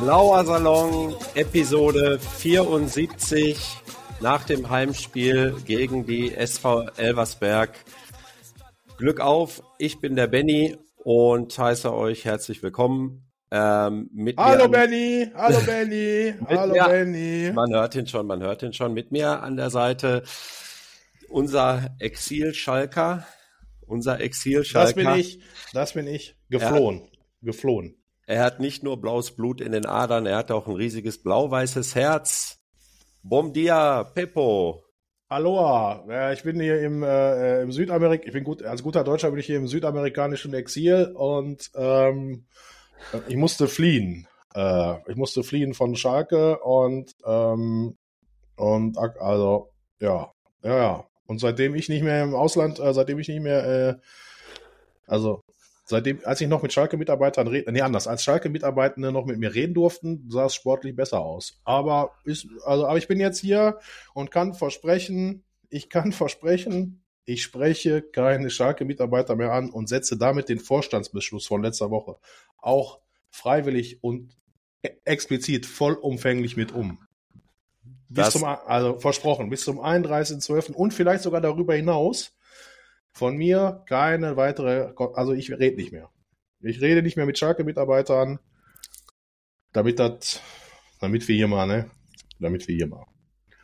Blauer Salon, Episode 74 nach dem Heimspiel gegen die SV Elversberg. Glück auf, ich bin der Benny und heiße euch herzlich willkommen. Ähm, hallo Benny, hallo Benny, hallo mir, Benny. Man hört ihn schon, man hört ihn schon. Mit mir an der Seite unser Exil-Schalker, unser Exil-Schalker. Das bin ich, das bin ich, geflohen, ja. geflohen. Er hat nicht nur blaues Blut in den Adern, er hat auch ein riesiges blau-weißes Herz. Bom dia, Pepo. Aloha. Ich bin hier im, äh, im Südamerik, ich bin gut, als guter Deutscher bin ich hier im südamerikanischen Exil und ähm, ich musste fliehen. Äh, ich musste fliehen von Schalke und ähm, und also ja, ja, ja. Und seitdem ich nicht mehr im Ausland, äh, seitdem ich nicht mehr, äh, also seitdem, als ich noch mit Schalke-Mitarbeitern reden, nee, anders, als Schalke-Mitarbeitende noch mit mir reden durften, sah es sportlich besser aus. Aber ist, also, aber ich bin jetzt hier und kann versprechen, ich kann versprechen, ich spreche keine Schalke-Mitarbeiter mehr an und setze damit den Vorstandsbeschluss von letzter Woche auch freiwillig und e-, explizit vollumfänglich mit um. Bis zum, also versprochen, bis zum 31.12. und vielleicht sogar darüber hinaus von mir keine weitere, also ich rede nicht mehr. Ich rede nicht mehr mit Schalke-Mitarbeitern, damit das, damit wir hier mal, ne? Damit wir hier mal.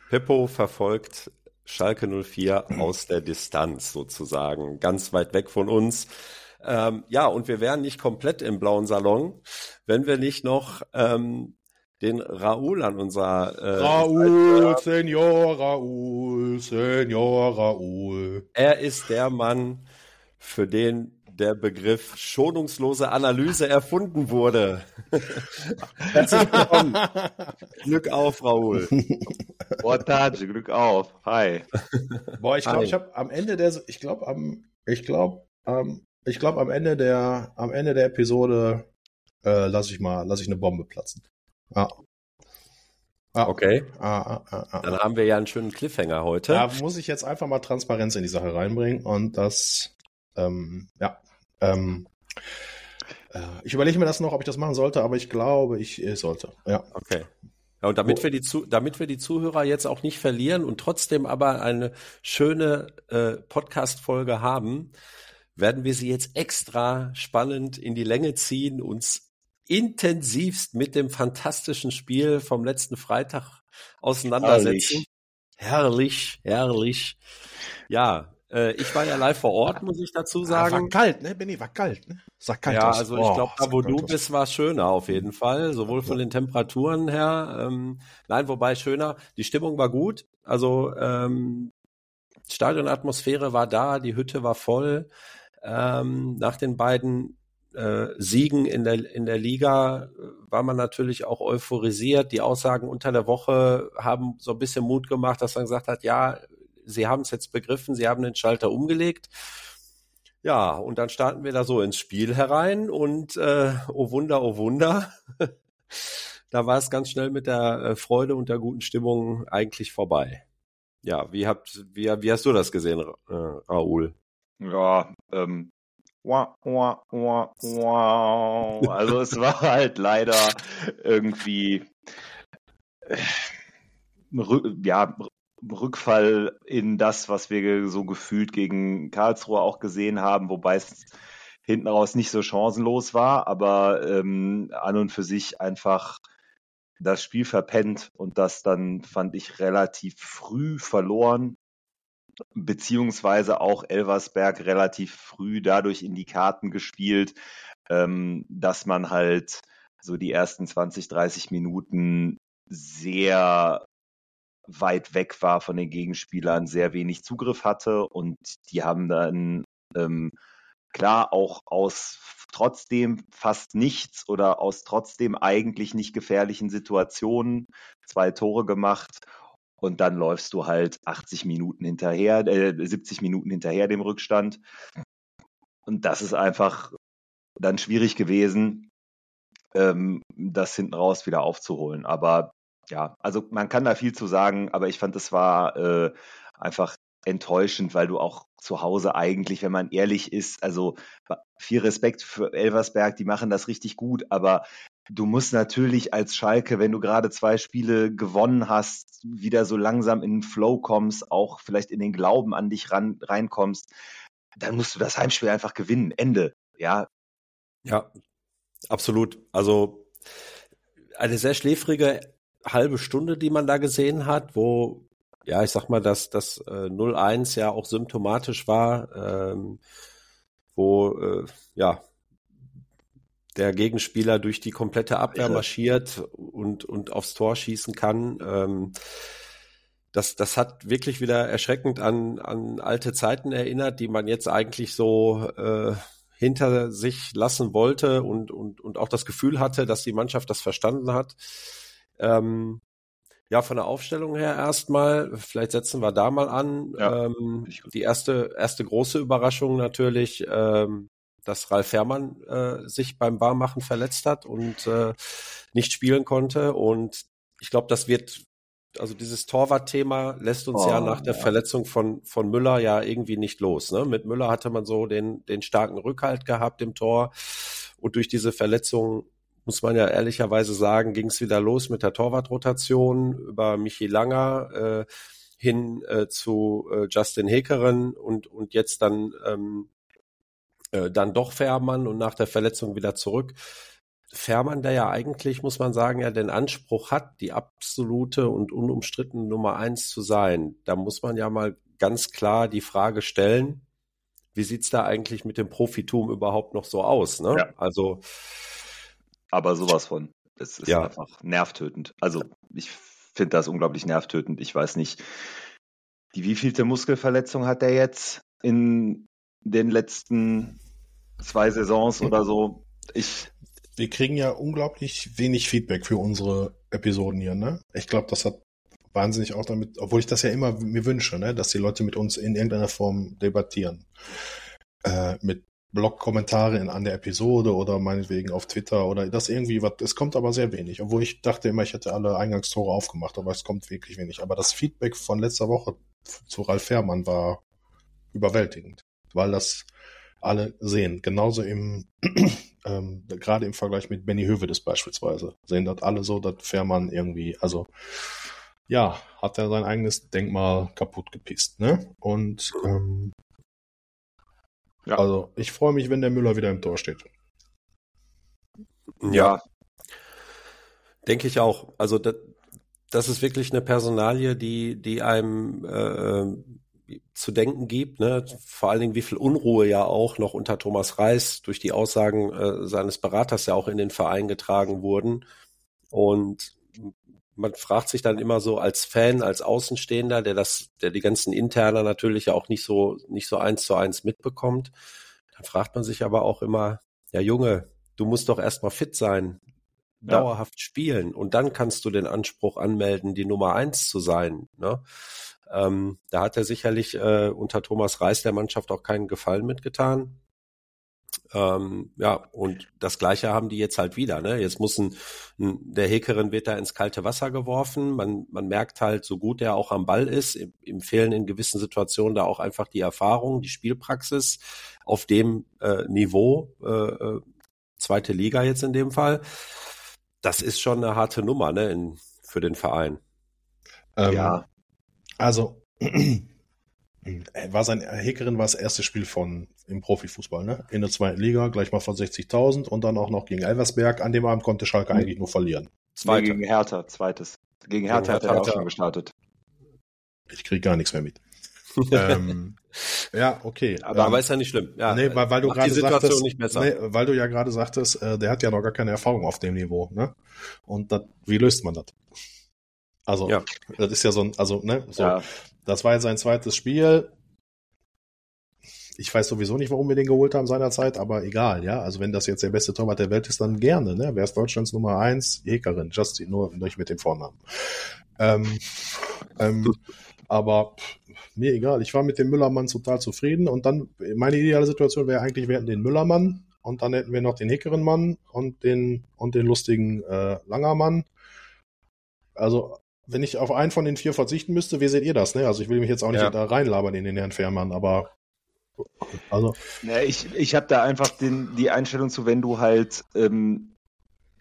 Pippo verfolgt Schalke 04 aus der Distanz sozusagen, ganz weit weg von uns. Ähm, ja, und wir wären nicht komplett im blauen Salon, wenn wir nicht noch ähm, den Raoul an unser äh, Raoul, Senor Raoul, Senor Raoul. Er ist der Mann, für den der Begriff schonungslose Analyse erfunden wurde. Herzlich willkommen. Glück auf, Raoul. Portage, Glück auf. Hi. Boah, ich glaube, ich habe am Ende der, ich glaube am, ich glaube, ähm, ich glaube am Ende der, am Ende der Episode äh, lasse ich mal, lasse ich eine Bombe platzen. Ah. Ah, okay. Ah, ah, Dann haben wir ja einen schönen Cliffhanger heute. Da muss ich jetzt einfach mal Transparenz in die Sache reinbringen und das, ähm, ja, ähm, äh, ich überlege mir das noch, ob ich das machen sollte, aber ich glaube, ich äh, sollte. Ja. Okay. Ja, und damit wir, die Zu damit wir die Zuhörer jetzt auch nicht verlieren und trotzdem aber eine schöne äh, Podcast-Folge haben, werden wir sie jetzt extra spannend in die Länge ziehen, uns intensivst mit dem fantastischen Spiel vom letzten Freitag auseinandersetzen. Herrlich, herrlich. herrlich. Ja, äh, ich war ja live vor Ort, muss ich dazu sagen. Ja, war kalt, ne? Benny, war kalt, ne? Sah kalt ja, aus. also ich glaube, da wo du bist, war schöner auf jeden Fall, sowohl von den Temperaturen her. Ähm, nein, wobei schöner, die Stimmung war gut. Also ähm, Stadionatmosphäre war da, die Hütte war voll. Ähm, nach den beiden äh, Siegen in der, in der Liga äh, war man natürlich auch euphorisiert. Die Aussagen unter der Woche haben so ein bisschen Mut gemacht, dass man gesagt hat, ja, sie haben es jetzt begriffen, sie haben den Schalter umgelegt. Ja, und dann starten wir da so ins Spiel herein und äh, oh Wunder, oh Wunder. da war es ganz schnell mit der äh, Freude und der guten Stimmung eigentlich vorbei. Ja, wie habt, wie, wie hast du das gesehen, äh, Raoul? Ja, ähm, also es war halt leider irgendwie äh, ja, Rückfall in das, was wir so gefühlt gegen Karlsruhe auch gesehen haben, wobei es hinten raus nicht so chancenlos war, aber ähm, an und für sich einfach das Spiel verpennt und das dann fand ich relativ früh verloren beziehungsweise auch Elversberg relativ früh dadurch in die Karten gespielt, ähm, dass man halt so die ersten 20, 30 Minuten sehr weit weg war von den Gegenspielern, sehr wenig Zugriff hatte und die haben dann ähm, klar auch aus trotzdem fast nichts oder aus trotzdem eigentlich nicht gefährlichen Situationen zwei Tore gemacht und dann läufst du halt 80 Minuten hinterher, äh, 70 Minuten hinterher dem Rückstand. Und das ist einfach dann schwierig gewesen, ähm, das hinten raus wieder aufzuholen. Aber ja, also man kann da viel zu sagen, aber ich fand, es war äh, einfach enttäuschend, weil du auch zu Hause eigentlich, wenn man ehrlich ist, also viel Respekt für Elversberg, die machen das richtig gut, aber du musst natürlich als Schalke, wenn du gerade zwei Spiele gewonnen hast, wieder so langsam in den Flow kommst, auch vielleicht in den Glauben an dich ran, reinkommst, dann musst du das Heimspiel einfach gewinnen. Ende. Ja. Ja, absolut. Also eine sehr schläfrige halbe Stunde, die man da gesehen hat, wo, ja, ich sag mal, dass das äh, 0-1 ja auch symptomatisch war, ähm, wo, äh, ja, der Gegenspieler durch die komplette Abwehr marschiert und, und aufs Tor schießen kann. Ähm, das, das hat wirklich wieder erschreckend an, an alte Zeiten erinnert, die man jetzt eigentlich so äh, hinter sich lassen wollte und, und, und auch das Gefühl hatte, dass die Mannschaft das verstanden hat. Ähm, ja, von der Aufstellung her erstmal, vielleicht setzen wir da mal an. Ja, ähm, die erste, erste große Überraschung natürlich, ähm, dass Ralf Herrmann äh, sich beim Barmachen verletzt hat und äh, nicht spielen konnte. Und ich glaube, das wird, also dieses Torwart-Thema lässt uns oh, ja nach der ja. Verletzung von, von Müller ja irgendwie nicht los. Ne? Mit Müller hatte man so den, den starken Rückhalt gehabt im Tor. Und durch diese Verletzung muss man ja ehrlicherweise sagen, ging es wieder los mit der Torwartrotation über Michi Langer äh, hin äh, zu äh, Justin Hekeren und, und jetzt dann ähm, äh, dann doch Fährmann und nach der Verletzung wieder zurück. Fährmann, der ja eigentlich, muss man sagen, ja den Anspruch hat, die absolute und unumstrittene Nummer eins zu sein. Da muss man ja mal ganz klar die Frage stellen, wie sieht's da eigentlich mit dem Profitum überhaupt noch so aus? Ne? Ja. Also, aber sowas von. Es ist ja. einfach nervtötend. Also ich finde das unglaublich nervtötend. Ich weiß nicht, die wievielte Muskelverletzung hat er jetzt in den letzten zwei Saisons oder so. Ich. Wir kriegen ja unglaublich wenig Feedback für unsere Episoden hier, ne? Ich glaube, das hat wahnsinnig auch damit, obwohl ich das ja immer mir wünsche, ne, dass die Leute mit uns in irgendeiner Form debattieren. Äh, mit Blog-Kommentare an der Episode oder meinetwegen auf Twitter oder das irgendwie was. Es kommt aber sehr wenig, obwohl ich dachte immer, ich hätte alle Eingangstore aufgemacht, aber es kommt wirklich wenig. Aber das Feedback von letzter Woche zu Ralf Fährmann war überwältigend weil das alle sehen. Genauso im, ähm, gerade im Vergleich mit Benny Hövedes beispielsweise, sehen das alle so, dass Fährmann irgendwie, also ja, hat er sein eigenes Denkmal kaputt gepisst, ne? Und ähm, ja. also ich freue mich, wenn der Müller wieder im Tor steht. Ja, denke ich auch. Also das, das ist wirklich eine Personalie, die, die einem äh, zu denken gibt. Ne? Vor allen Dingen, wie viel Unruhe ja auch noch unter Thomas Reis durch die Aussagen äh, seines Beraters ja auch in den Verein getragen wurden. Und man fragt sich dann immer so als Fan, als Außenstehender, der das, der die ganzen Interner natürlich ja auch nicht so, nicht so eins zu eins mitbekommt. Dann fragt man sich aber auch immer, ja Junge, du musst doch erstmal fit sein, ja. dauerhaft spielen und dann kannst du den Anspruch anmelden, die Nummer eins zu sein. Ne? Ähm, da hat er sicherlich äh, unter Thomas Reis der Mannschaft auch keinen Gefallen mitgetan. Ähm, ja, und das Gleiche haben die jetzt halt wieder. Ne? Jetzt muss ein, ein, der Hekerin wird da ins kalte Wasser geworfen. Man, man merkt halt, so gut er auch am Ball ist, ihm, ihm fehlen in gewissen Situationen da auch einfach die Erfahrung, die Spielpraxis auf dem äh, Niveau, äh, äh zweite Liga jetzt in dem Fall. Das ist schon eine harte Nummer ne, in, für den Verein. Ähm, ja. Also, war sein Heckerin war das erste Spiel von im Profifußball, ne? In der zweiten Liga, gleich mal von 60.000 und dann auch noch gegen Elversberg. An dem Abend konnte Schalke mhm. eigentlich nur verlieren. Zweite. gegen Hertha, zweites. Gegen Hertha hat er auch schon gestartet. Ich kriege gar nichts mehr mit. ähm, ja, okay. Aber, ähm, aber ist ja nicht schlimm. Ja, nee, weil, weil du gerade sagtest, nee, weil du ja gerade sagtest, äh, der hat ja noch gar keine Erfahrung auf dem Niveau, ne? Und dat, wie löst man das? Also, ja. das ist ja so ein, also, ne, so. Ja. Das war jetzt sein zweites Spiel. Ich weiß sowieso nicht, warum wir den geholt haben seinerzeit, aber egal, ja. Also, wenn das jetzt der beste Torwart der Welt ist, dann gerne, ne. Wer ist Deutschlands Nummer eins? Hekerin, Justin, nur nicht mit dem Vornamen. Ähm, ähm, aber mir egal. Ich war mit dem Müllermann total zufrieden und dann, meine ideale Situation wäre eigentlich, wir hätten den Müllermann und dann hätten wir noch den Heckerenmann und den, und den lustigen äh, Langermann. Also wenn ich auf einen von den vier verzichten müsste, wie seht ihr das? Ne? Also ich will mich jetzt auch nicht ja. da reinlabern in den Herrn Fährmann, aber also. Ja, ich ich habe da einfach den, die Einstellung zu, wenn du halt ähm,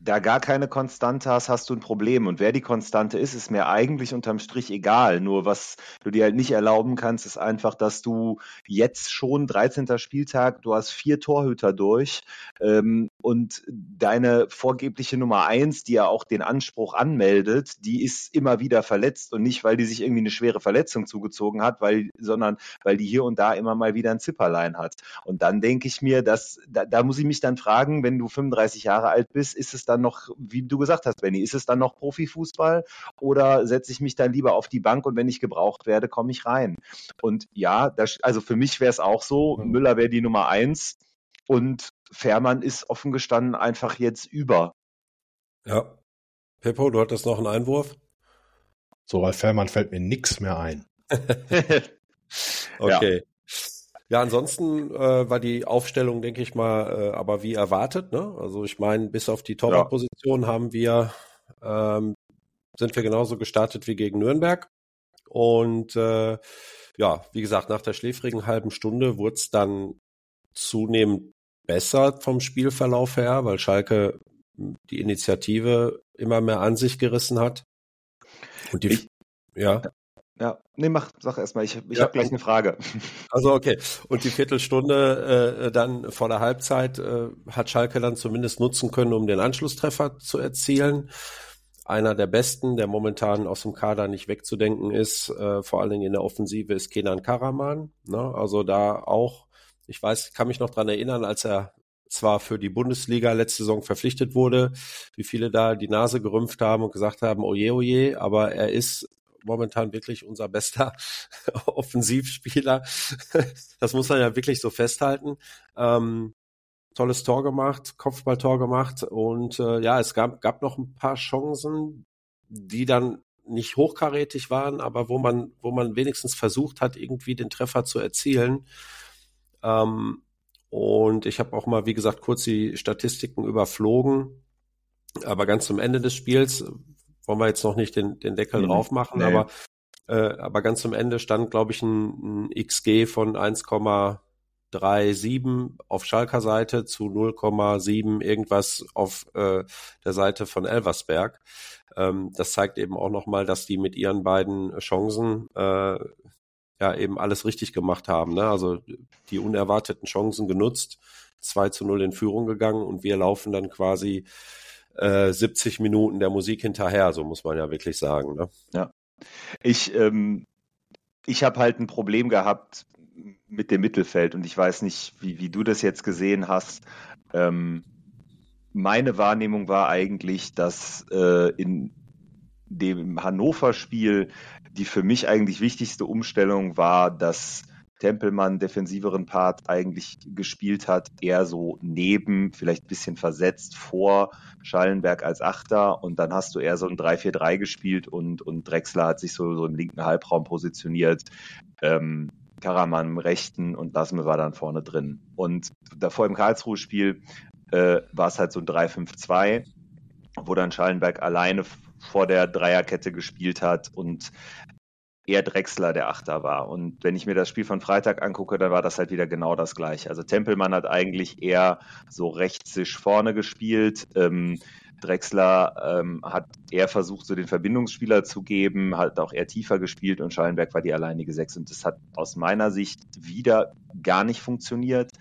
da gar keine Konstante hast, hast du ein Problem. Und wer die Konstante ist, ist mir eigentlich unterm Strich egal. Nur was du dir halt nicht erlauben kannst, ist einfach, dass du jetzt schon 13. Spieltag, du hast vier Torhüter durch ähm, und deine vorgebliche Nummer eins, die ja auch den Anspruch anmeldet, die ist immer wieder verletzt und nicht, weil die sich irgendwie eine schwere Verletzung zugezogen hat, weil, sondern weil die hier und da immer mal wieder ein Zipperlein hat. Und dann denke ich mir, dass da, da muss ich mich dann fragen, wenn du 35 Jahre alt bist, ist es dann noch, wie du gesagt hast, Benny, ist es dann noch Profifußball oder setze ich mich dann lieber auf die Bank und wenn ich gebraucht werde, komme ich rein? Und ja, das, also für mich wäre es auch so, mhm. Müller wäre die Nummer eins und Fährmann ist offen gestanden einfach jetzt über. Ja. Peppo, du hattest noch einen Einwurf? So, bei Fährmann fällt mir nichts mehr ein. okay. Ja. Ja, ansonsten äh, war die Aufstellung, denke ich mal, äh, aber wie erwartet. Ne? Also ich meine, bis auf die Torwartposition ja. haben wir ähm, sind wir genauso gestartet wie gegen Nürnberg. Und äh, ja, wie gesagt, nach der schläfrigen halben Stunde wurde es dann zunehmend besser vom Spielverlauf her, weil Schalke die Initiative immer mehr an sich gerissen hat. Und die, ich, ja. Ja, nee, mach, sag erstmal, ich, ich ja. habe gleich eine Frage. Also okay. Und die Viertelstunde äh, dann vor der Halbzeit äh, hat Schalke dann zumindest nutzen können, um den Anschlusstreffer zu erzielen. Einer der besten, der momentan aus dem Kader nicht wegzudenken ist, äh, vor allen Dingen in der Offensive, ist Kenan Karaman. Ne? Also da auch, ich weiß, kann mich noch dran erinnern, als er zwar für die Bundesliga letzte Saison verpflichtet wurde, wie viele da die Nase gerümpft haben und gesagt haben, oje, oje, aber er ist momentan wirklich unser bester Offensivspieler. das muss man ja wirklich so festhalten. Ähm, tolles Tor gemacht, Kopfballtor gemacht und äh, ja, es gab, gab noch ein paar Chancen, die dann nicht hochkarätig waren, aber wo man, wo man wenigstens versucht hat, irgendwie den Treffer zu erzielen. Ähm, und ich habe auch mal, wie gesagt, kurz die Statistiken überflogen. Aber ganz zum Ende des Spiels wollen wir jetzt noch nicht den, den Deckel mhm. drauf machen, nee. aber, äh, aber ganz zum Ende stand, glaube ich, ein, ein XG von 1,37 auf Schalker Seite zu 0,7 irgendwas auf äh, der Seite von Elversberg. Ähm, das zeigt eben auch nochmal, dass die mit ihren beiden Chancen äh, ja eben alles richtig gemacht haben. Ne? Also die unerwarteten Chancen genutzt, 2 zu 0 in Führung gegangen und wir laufen dann quasi 70 äh, Minuten der Musik hinterher, so muss man ja wirklich sagen. Ne? Ja. Ich, ähm, ich habe halt ein Problem gehabt mit dem Mittelfeld und ich weiß nicht, wie, wie du das jetzt gesehen hast. Ähm, meine Wahrnehmung war eigentlich, dass äh, in dem Hannover-Spiel die für mich eigentlich wichtigste Umstellung war, dass Tempelmann defensiveren Part eigentlich gespielt hat, eher so neben, vielleicht ein bisschen versetzt vor Schallenberg als Achter und dann hast du eher so ein 3-4-3 gespielt und, und Drexler hat sich so, so im linken Halbraum positioniert. Ähm, Karaman im rechten und Lasme war dann vorne drin. Und davor im Karlsruhe-Spiel äh, war es halt so ein 3-5-2, wo dann Schallenberg alleine vor der Dreierkette gespielt hat und eher Drexler der Achter war. Und wenn ich mir das Spiel von Freitag angucke, dann war das halt wieder genau das gleiche. Also Tempelmann hat eigentlich eher so rechtssisch vorne gespielt. Ähm, Drexler ähm, hat eher versucht, so den Verbindungsspieler zu geben, hat auch eher tiefer gespielt und Schallenberg war die alleinige Sechs. Und das hat aus meiner Sicht wieder gar nicht funktioniert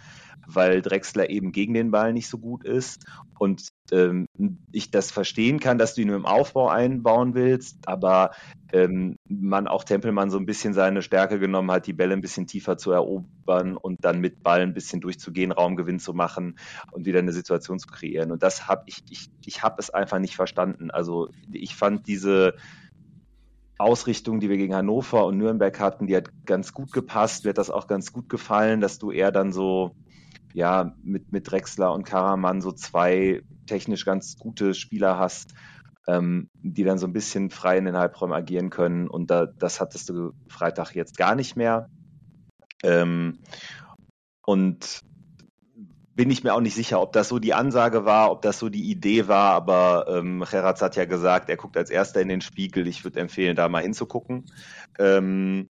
weil Drexler eben gegen den Ball nicht so gut ist und ähm, ich das verstehen kann, dass du ihn im Aufbau einbauen willst, aber ähm, man auch Tempelmann so ein bisschen seine Stärke genommen hat, die Bälle ein bisschen tiefer zu erobern und dann mit Ball ein bisschen durchzugehen, Raumgewinn zu machen und wieder eine Situation zu kreieren. Und das habe ich, ich, ich habe es einfach nicht verstanden. Also ich fand diese Ausrichtung, die wir gegen Hannover und Nürnberg hatten, die hat ganz gut gepasst. Mir hat das auch ganz gut gefallen, dass du eher dann so ja, mit, mit Drexler und Karaman so zwei technisch ganz gute Spieler hast, ähm, die dann so ein bisschen frei in den Halbräumen agieren können. Und da, das hattest du Freitag jetzt gar nicht mehr. Ähm, und bin ich mir auch nicht sicher, ob das so die Ansage war, ob das so die Idee war, aber ähm, Geratz hat ja gesagt, er guckt als erster in den Spiegel. Ich würde empfehlen, da mal hinzugucken. Ähm,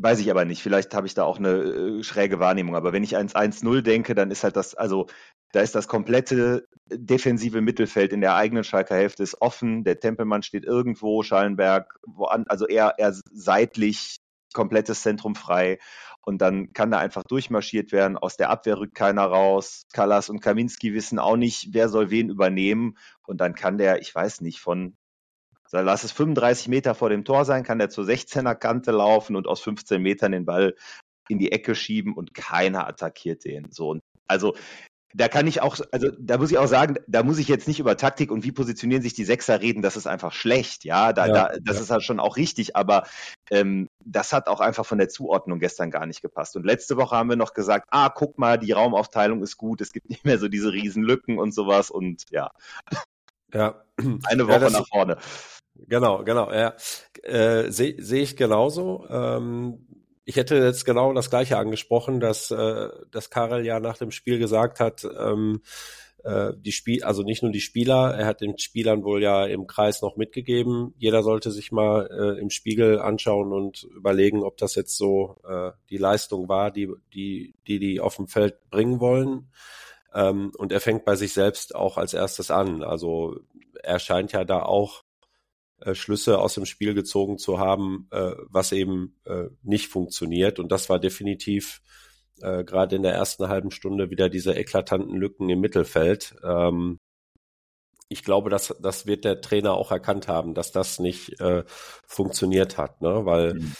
Weiß ich aber nicht. Vielleicht habe ich da auch eine äh, schräge Wahrnehmung. Aber wenn ich ans 1-0 denke, dann ist halt das, also da ist das komplette defensive Mittelfeld in der eigenen Schalker Hälfte ist offen. Der Tempelmann steht irgendwo, Schallenberg, woan, also eher, eher seitlich, komplettes Zentrum frei. Und dann kann da einfach durchmarschiert werden. Aus der Abwehr rückt keiner raus. Kallas und Kaminski wissen auch nicht, wer soll wen übernehmen. Und dann kann der, ich weiß nicht, von lass es 35 Meter vor dem Tor sein, kann der zur 16er Kante laufen und aus 15 Metern den Ball in die Ecke schieben und keiner attackiert den. So also da kann ich auch, also da muss ich auch sagen, da muss ich jetzt nicht über Taktik und wie positionieren sich die Sechser reden, das ist einfach schlecht, ja, da, ja, da das ja. ist halt schon auch richtig, aber ähm, das hat auch einfach von der Zuordnung gestern gar nicht gepasst. Und letzte Woche haben wir noch gesagt, ah, guck mal, die Raumaufteilung ist gut, es gibt nicht mehr so diese riesen Lücken und sowas und ja. Ja. Eine Woche ja, nach vorne. Genau, genau, ja. Äh, Sehe seh ich genauso. Ähm, ich hätte jetzt genau das Gleiche angesprochen, dass, äh, dass Karel ja nach dem Spiel gesagt hat, ähm, äh, die Spiel, also nicht nur die Spieler, er hat den Spielern wohl ja im Kreis noch mitgegeben. Jeder sollte sich mal äh, im Spiegel anschauen und überlegen, ob das jetzt so äh, die Leistung war, die die die, die auf dem Feld bringen wollen. Ähm, und er fängt bei sich selbst auch als erstes an. Also er scheint ja da auch äh, Schlüsse aus dem Spiel gezogen zu haben, äh, was eben äh, nicht funktioniert. Und das war definitiv äh, gerade in der ersten halben Stunde wieder diese eklatanten Lücken im Mittelfeld. Ähm, ich glaube, dass das wird der Trainer auch erkannt haben, dass das nicht äh, funktioniert hat, ne? Weil mhm.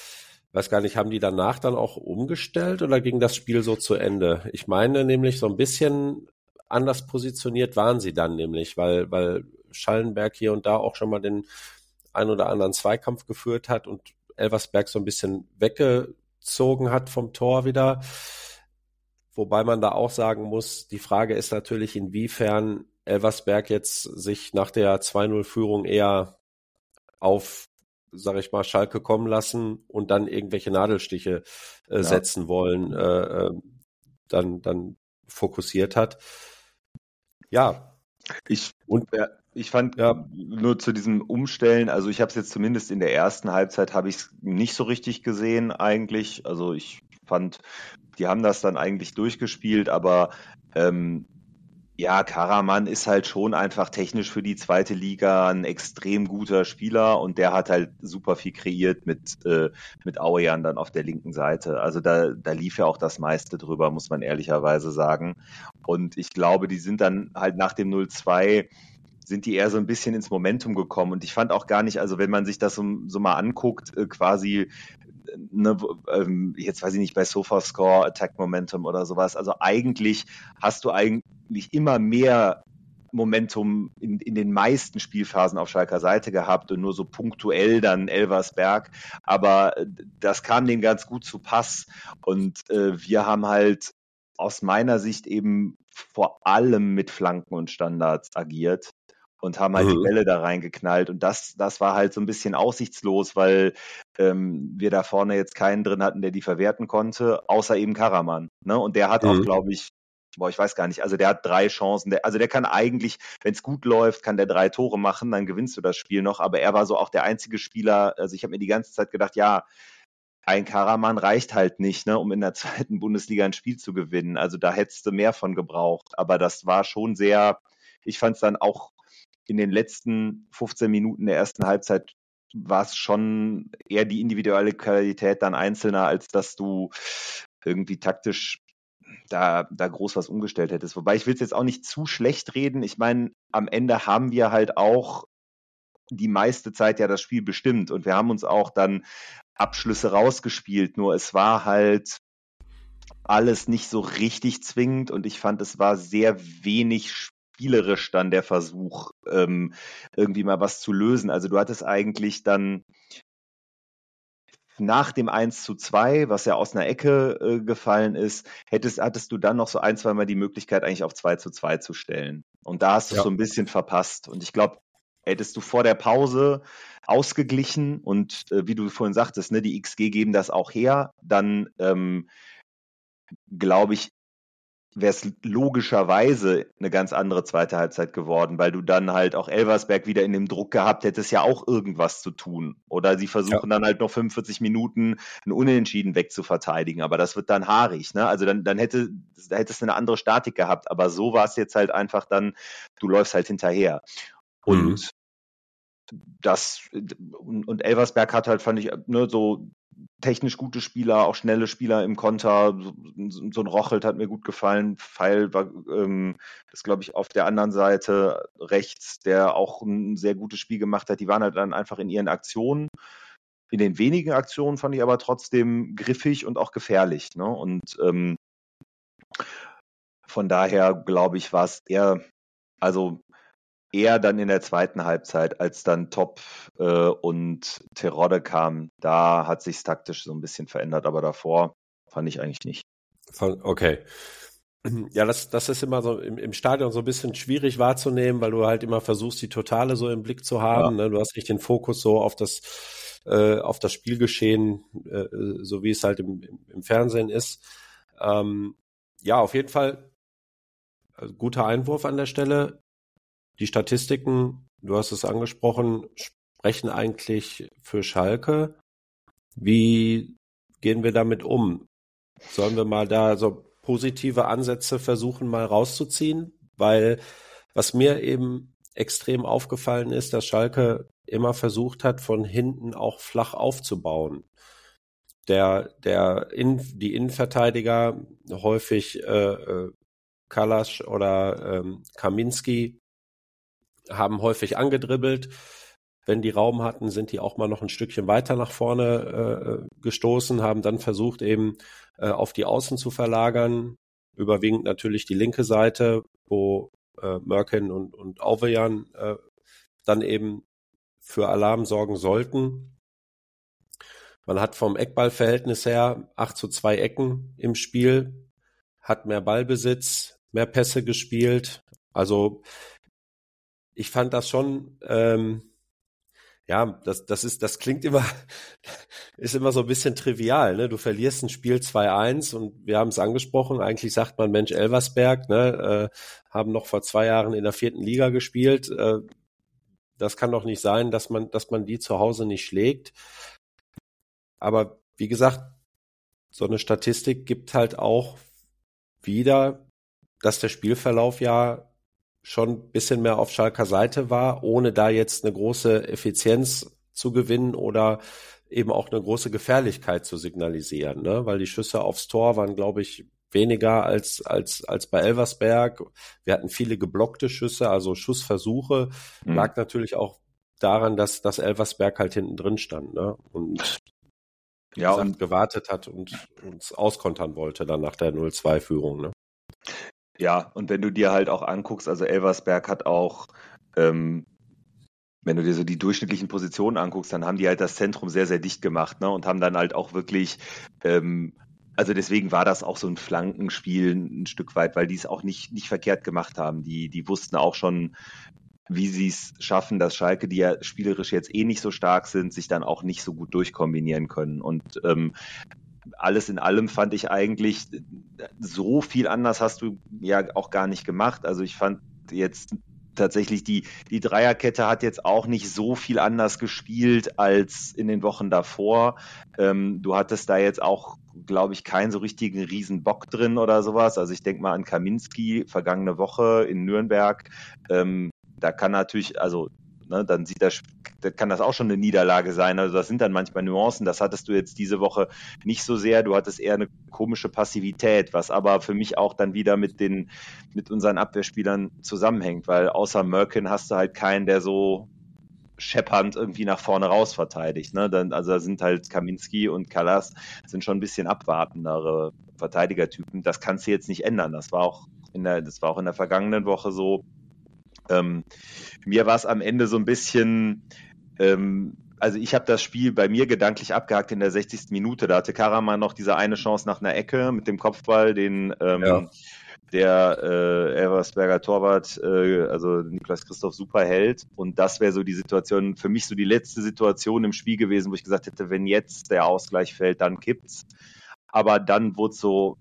weiß gar nicht, haben die danach dann auch umgestellt oder ging das Spiel so zu Ende? Ich meine nämlich so ein bisschen anders positioniert waren sie dann nämlich, weil weil Schallenberg hier und da auch schon mal den ein oder anderen Zweikampf geführt hat und Elversberg so ein bisschen weggezogen hat vom Tor wieder. Wobei man da auch sagen muss, die Frage ist natürlich, inwiefern Elversberg jetzt sich nach der 2-0-Führung eher auf, sag ich mal, Schalke kommen lassen und dann irgendwelche Nadelstiche äh, ja. setzen wollen, äh, äh, dann, dann fokussiert hat. Ja. Ich, und, ja, ich fand ja. nur zu diesem Umstellen, also ich habe es jetzt zumindest in der ersten Halbzeit habe ich es nicht so richtig gesehen eigentlich. Also ich fand, die haben das dann eigentlich durchgespielt, aber ähm, ja, Karaman ist halt schon einfach technisch für die zweite Liga ein extrem guter Spieler und der hat halt super viel kreiert mit, äh, mit Auejan dann auf der linken Seite. Also da, da lief ja auch das meiste drüber, muss man ehrlicherweise sagen. Und ich glaube, die sind dann halt nach dem 0-2 sind die eher so ein bisschen ins Momentum gekommen. Und ich fand auch gar nicht, also wenn man sich das so, so mal anguckt, äh, quasi Ne, ähm, jetzt weiß ich nicht, bei SofaScore, Attack Momentum oder sowas. Also eigentlich hast du eigentlich immer mehr Momentum in, in den meisten Spielphasen auf Schalker Seite gehabt und nur so punktuell dann Elversberg. Aber äh, das kam denen ganz gut zu Pass. Und äh, wir haben halt aus meiner Sicht eben vor allem mit Flanken und Standards agiert und haben halt mhm. die Bälle da reingeknallt. Und das, das war halt so ein bisschen aussichtslos, weil ähm, wir da vorne jetzt keinen drin hatten, der die verwerten konnte, außer eben Karaman. Ne? Und der hat mhm. auch, glaube ich, boah, ich weiß gar nicht, also der hat drei Chancen. Der, also der kann eigentlich, wenn es gut läuft, kann der drei Tore machen, dann gewinnst du das Spiel noch. Aber er war so auch der einzige Spieler, also ich habe mir die ganze Zeit gedacht, ja, ein Karaman reicht halt nicht, ne, um in der zweiten Bundesliga ein Spiel zu gewinnen. Also da hättest du mehr von gebraucht. Aber das war schon sehr, ich fand es dann auch in den letzten 15 Minuten der ersten Halbzeit war es schon eher die individuelle Qualität dann einzelner, als dass du irgendwie taktisch da, da groß was umgestellt hättest. Wobei ich will es jetzt auch nicht zu schlecht reden. Ich meine, am Ende haben wir halt auch die meiste Zeit ja das Spiel bestimmt und wir haben uns auch dann Abschlüsse rausgespielt. Nur es war halt alles nicht so richtig zwingend und ich fand, es war sehr wenig spielerisch dann der Versuch, ähm, irgendwie mal was zu lösen. Also du hattest eigentlich dann nach dem 1 zu 2, was ja aus einer Ecke äh, gefallen ist, hättest, hattest du dann noch so ein, zwei Mal die Möglichkeit, eigentlich auf 2 zu 2 zu stellen. Und da hast du ja. so ein bisschen verpasst. Und ich glaube, hättest du vor der Pause ausgeglichen und äh, wie du vorhin sagtest, ne, die XG geben das auch her, dann ähm, glaube ich, wäre es logischerweise eine ganz andere zweite Halbzeit geworden, weil du dann halt auch Elversberg wieder in dem Druck gehabt hättest, ja auch irgendwas zu tun. Oder sie versuchen ja. dann halt noch 45 Minuten ein Unentschieden wegzuverteidigen, aber das wird dann haarig, ne? Also dann, dann hätte, da hättest du eine andere Statik gehabt, aber so war es jetzt halt einfach dann, du läufst halt hinterher. Und mhm. das, und, und Elversberg hat halt, fand ich, ne, so technisch gute Spieler, auch schnelle Spieler im Konter. So, so ein Rochelt hat mir gut gefallen. Pfeil war ähm, das, glaube ich, auf der anderen Seite rechts, der auch ein sehr gutes Spiel gemacht hat. Die waren halt dann einfach in ihren Aktionen. In den wenigen Aktionen fand ich aber trotzdem griffig und auch gefährlich. Ne? Und ähm, von daher, glaube ich, war es eher, also eher dann in der zweiten Halbzeit, als dann Top äh, und Terodde kam. Da hat sich taktisch so ein bisschen verändert, aber davor fand ich eigentlich nicht. Okay. Ja, das, das ist immer so im, im Stadion so ein bisschen schwierig wahrzunehmen, weil du halt immer versuchst, die Totale so im Blick zu haben. Ja. Ne? Du hast nicht den Fokus so auf das, äh, auf das Spielgeschehen, äh, so wie es halt im, im, im Fernsehen ist. Ähm, ja, auf jeden Fall äh, guter Einwurf an der Stelle die Statistiken, du hast es angesprochen, sprechen eigentlich für Schalke. Wie gehen wir damit um? Sollen wir mal da so positive Ansätze versuchen, mal rauszuziehen? Weil was mir eben extrem aufgefallen ist, dass Schalke immer versucht hat, von hinten auch flach aufzubauen. Der, der in, die Innenverteidiger häufig äh, äh Kalasch oder ähm, Kaminski haben häufig angedribbelt. Wenn die Raum hatten, sind die auch mal noch ein Stückchen weiter nach vorne äh, gestoßen, haben dann versucht, eben äh, auf die Außen zu verlagern. Überwiegend natürlich die linke Seite, wo äh, Merkin und, und Auvejan äh, dann eben für Alarm sorgen sollten. Man hat vom Eckballverhältnis her 8 zu 2 Ecken im Spiel, hat mehr Ballbesitz, mehr Pässe gespielt. Also ich fand das schon, ähm, ja, das, das ist, das klingt immer, ist immer so ein bisschen trivial, ne? Du verlierst ein Spiel 2-1 und wir haben es angesprochen, eigentlich sagt man Mensch Elversberg, ne, äh, haben noch vor zwei Jahren in der vierten Liga gespielt. Äh, das kann doch nicht sein, dass man, dass man die zu Hause nicht schlägt. Aber wie gesagt, so eine Statistik gibt halt auch wieder, dass der Spielverlauf ja schon ein bisschen mehr auf Schalker Seite war, ohne da jetzt eine große Effizienz zu gewinnen oder eben auch eine große Gefährlichkeit zu signalisieren, ne? weil die Schüsse aufs Tor waren, glaube ich, weniger als, als, als bei Elversberg. Wir hatten viele geblockte Schüsse, also Schussversuche. Mhm. Lag natürlich auch daran, dass, dass Elversberg halt hinten drin stand ne? und ja, gesagt, und gewartet hat und uns auskontern wollte dann nach der 0-2-Führung. Ne? Ja, und wenn du dir halt auch anguckst, also Elversberg hat auch, ähm, wenn du dir so die durchschnittlichen Positionen anguckst, dann haben die halt das Zentrum sehr, sehr dicht gemacht, ne? Und haben dann halt auch wirklich, ähm, also deswegen war das auch so ein Flankenspiel ein Stück weit, weil die es auch nicht, nicht verkehrt gemacht haben. Die, die wussten auch schon, wie sie es schaffen, dass Schalke, die ja spielerisch jetzt eh nicht so stark sind, sich dann auch nicht so gut durchkombinieren können. Und ähm, alles in allem fand ich eigentlich, so viel anders hast du ja auch gar nicht gemacht. Also ich fand jetzt tatsächlich die, die Dreierkette hat jetzt auch nicht so viel anders gespielt als in den Wochen davor. Ähm, du hattest da jetzt auch, glaube ich, keinen so richtigen Riesenbock drin oder sowas. Also ich denke mal an Kaminski vergangene Woche in Nürnberg. Ähm, da kann natürlich, also ne, dann sieht das, kann das auch schon eine Niederlage sein. Also das sind dann manchmal Nuancen. Das hattest du jetzt diese Woche nicht so sehr. Du hattest eher eine komische Passivität, was aber für mich auch dann wieder mit den, mit unseren Abwehrspielern zusammenhängt, weil außer Merkin hast du halt keinen, der so scheppernd irgendwie nach vorne raus verteidigt. Ne? Dann, also da sind halt Kaminski und Kallas sind schon ein bisschen abwartendere Verteidigertypen. Das kannst du jetzt nicht ändern. Das war auch in der, das war auch in der vergangenen Woche so. Ähm, mir war es am Ende so ein bisschen, ähm, also ich habe das Spiel bei mir gedanklich abgehakt in der 60. Minute. Da hatte Karaman noch diese eine Chance nach einer Ecke mit dem Kopfball, den ähm, ja. der äh, Elversberger Torwart, äh, also Niklas Christoph, super hält. Und das wäre so die Situation, für mich so die letzte Situation im Spiel gewesen, wo ich gesagt hätte, wenn jetzt der Ausgleich fällt, dann kippt's. Aber dann wurde so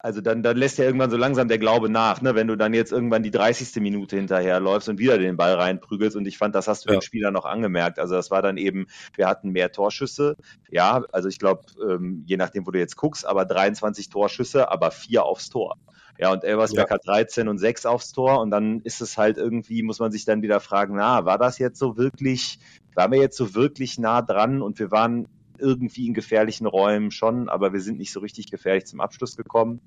also dann, dann lässt ja irgendwann so langsam der Glaube nach, ne? wenn du dann jetzt irgendwann die 30. Minute hinterherläufst und wieder den Ball reinprügelst. Und ich fand, das hast du ja. den Spielern noch angemerkt. Also das war dann eben, wir hatten mehr Torschüsse. Ja, also ich glaube, ähm, je nachdem, wo du jetzt guckst, aber 23 Torschüsse, aber vier aufs Tor. Ja, und Elversberg ja. hat 13 und 6 aufs Tor und dann ist es halt irgendwie, muss man sich dann wieder fragen, na, war das jetzt so wirklich, waren wir jetzt so wirklich nah dran und wir waren irgendwie in gefährlichen Räumen schon, aber wir sind nicht so richtig gefährlich zum Abschluss gekommen.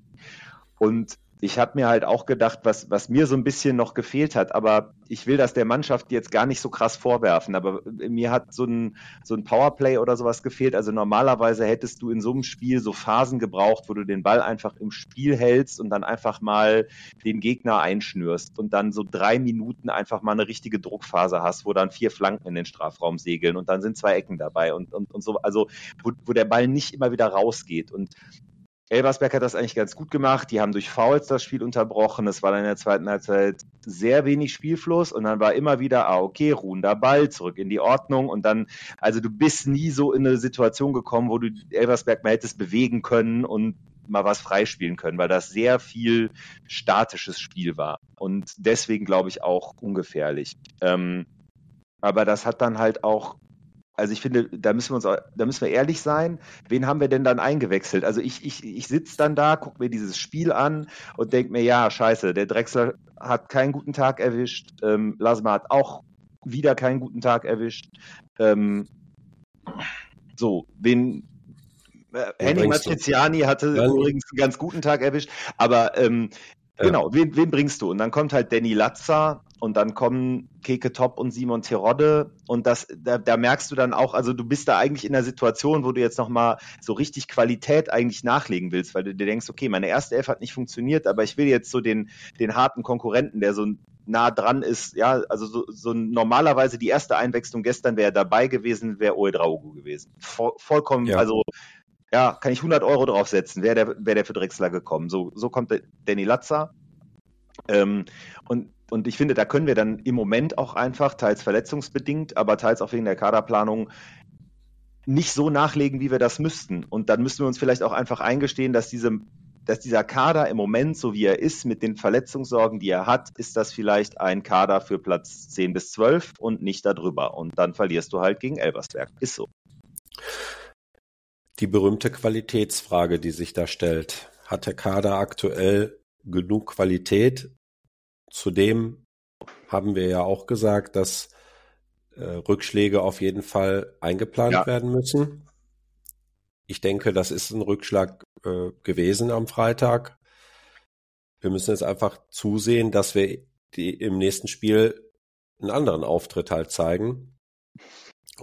Und ich habe mir halt auch gedacht, was, was mir so ein bisschen noch gefehlt hat, aber ich will das der Mannschaft jetzt gar nicht so krass vorwerfen, aber mir hat so ein, so ein Powerplay oder sowas gefehlt. Also normalerweise hättest du in so einem Spiel so Phasen gebraucht, wo du den Ball einfach im Spiel hältst und dann einfach mal den Gegner einschnürst und dann so drei Minuten einfach mal eine richtige Druckphase hast, wo dann vier Flanken in den Strafraum segeln und dann sind zwei Ecken dabei und, und, und so, also wo, wo der Ball nicht immer wieder rausgeht. Und Elversberg hat das eigentlich ganz gut gemacht. Die haben durch Fouls das Spiel unterbrochen. Es war dann in der zweiten Halbzeit sehr wenig Spielfluss und dann war immer wieder, ah, okay, ruhender Ball, zurück in die Ordnung und dann, also du bist nie so in eine Situation gekommen, wo du Elversberg mal hättest bewegen können und mal was freispielen können, weil das sehr viel statisches Spiel war und deswegen glaube ich auch ungefährlich. Ähm, aber das hat dann halt auch also ich finde, da müssen wir uns, da müssen wir ehrlich sein. Wen haben wir denn dann eingewechselt? Also ich, ich, ich sitze dann da, gucke mir dieses Spiel an und denke mir, ja, scheiße, der Drechsler hat keinen guten Tag erwischt. Ähm, Lasma hat auch wieder keinen guten Tag erwischt. Ähm, so, wen, äh, Henning Matriziani hatte Dann, übrigens einen ganz guten Tag erwischt, aber ähm, ja. genau, wen, wen bringst du? Und dann kommt halt Danny Latza und dann kommen Keke Top und Simon Terodde und das, da, da, merkst du dann auch, also du bist da eigentlich in der Situation, wo du jetzt nochmal so richtig Qualität eigentlich nachlegen willst, weil du dir denkst, okay, meine erste Elf hat nicht funktioniert, aber ich will jetzt so den, den harten Konkurrenten, der so nah dran ist, ja, also so, so normalerweise die erste Einwechslung gestern wäre dabei gewesen, wäre Oedraogo gewesen. Voll, vollkommen, ja. also ja, kann ich 100 Euro draufsetzen, wäre der, wär der für Drexler gekommen. So, so kommt der Danny Latza. Ähm, und und ich finde, da können wir dann im Moment auch einfach, teils verletzungsbedingt, aber teils auch wegen der Kaderplanung, nicht so nachlegen, wie wir das müssten. Und dann müssen wir uns vielleicht auch einfach eingestehen, dass diese dass dieser Kader im Moment, so wie er ist, mit den Verletzungssorgen, die er hat, ist das vielleicht ein Kader für Platz 10 bis 12 und nicht darüber. Und dann verlierst du halt gegen Elversberg. Ist so. Die berühmte Qualitätsfrage, die sich da stellt. Hat der Kader aktuell genug Qualität, Zudem haben wir ja auch gesagt, dass äh, Rückschläge auf jeden Fall eingeplant ja. werden müssen. Ich denke, das ist ein Rückschlag äh, gewesen am Freitag. Wir müssen jetzt einfach zusehen, dass wir die, im nächsten Spiel einen anderen Auftritt halt zeigen.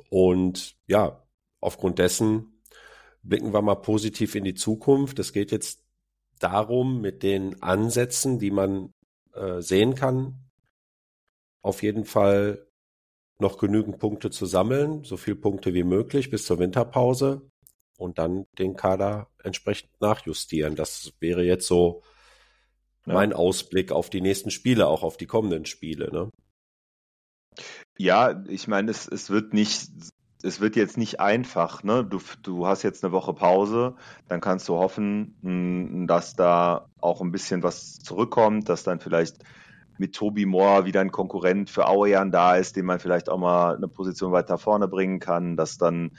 Und ja, aufgrund dessen blicken wir mal positiv in die Zukunft. Es geht jetzt darum, mit den Ansätzen, die man äh, sehen kann, auf jeden Fall noch genügend Punkte zu sammeln, so viele Punkte wie möglich bis zur Winterpause und dann den Kader entsprechend nachjustieren. Das wäre jetzt so ja. mein Ausblick auf die nächsten Spiele, auch auf die kommenden Spiele. Ne? Ja, ich meine, es, es wird nicht, es wird jetzt nicht einfach. Ne? Du, du hast jetzt eine Woche Pause, dann kannst du hoffen, hm, dass da auch ein bisschen was zurückkommt, dass dann vielleicht mit Tobi Moore wieder ein Konkurrent für Auejan da ist, den man vielleicht auch mal eine Position weiter vorne bringen kann, dass dann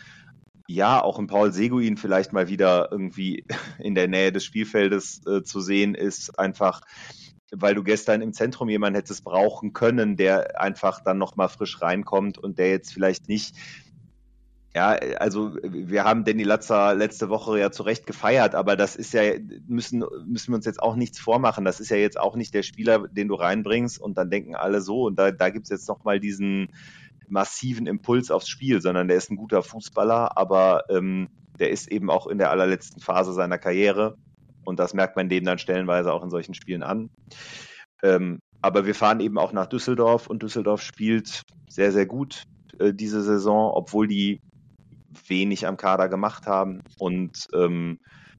ja auch ein Paul Seguin vielleicht mal wieder irgendwie in der Nähe des Spielfeldes äh, zu sehen ist, einfach weil du gestern im Zentrum jemanden hättest brauchen können, der einfach dann nochmal frisch reinkommt und der jetzt vielleicht nicht ja, also wir haben Danny Latzer letzte Woche ja zu Recht gefeiert, aber das ist ja, müssen, müssen wir uns jetzt auch nichts vormachen. Das ist ja jetzt auch nicht der Spieler, den du reinbringst und dann denken alle so und da, da gibt's jetzt nochmal diesen massiven Impuls aufs Spiel, sondern der ist ein guter Fußballer, aber ähm, der ist eben auch in der allerletzten Phase seiner Karriere und das merkt man dem dann stellenweise auch in solchen Spielen an. Ähm, aber wir fahren eben auch nach Düsseldorf und Düsseldorf spielt sehr, sehr gut äh, diese Saison, obwohl die wenig am Kader gemacht haben und ähm,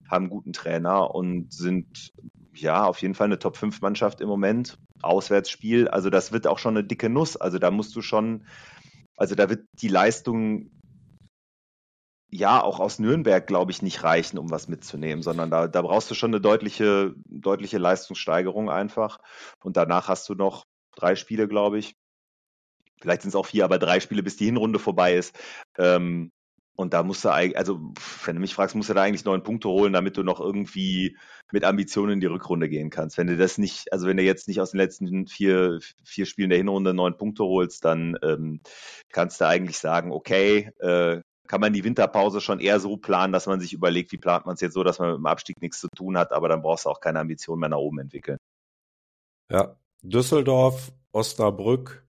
haben guten Trainer und sind ja auf jeden Fall eine Top-5-Mannschaft im Moment. Auswärtsspiel, also das wird auch schon eine dicke Nuss. Also da musst du schon, also da wird die Leistung ja auch aus Nürnberg, glaube ich, nicht reichen, um was mitzunehmen, sondern da, da brauchst du schon eine deutliche, deutliche Leistungssteigerung einfach. Und danach hast du noch drei Spiele, glaube ich. Vielleicht sind es auch vier, aber drei Spiele, bis die Hinrunde vorbei ist. Ähm, und da musst du eigentlich, also wenn du mich fragst, musst du da eigentlich neun Punkte holen, damit du noch irgendwie mit Ambitionen in die Rückrunde gehen kannst. Wenn du das nicht, also wenn du jetzt nicht aus den letzten vier, vier Spielen der Hinrunde neun Punkte holst, dann ähm, kannst du eigentlich sagen, okay, äh, kann man die Winterpause schon eher so planen, dass man sich überlegt, wie plant man es jetzt so, dass man mit dem Abstieg nichts zu tun hat, aber dann brauchst du auch keine Ambitionen mehr nach oben entwickeln. Ja, Düsseldorf, Osnabrück.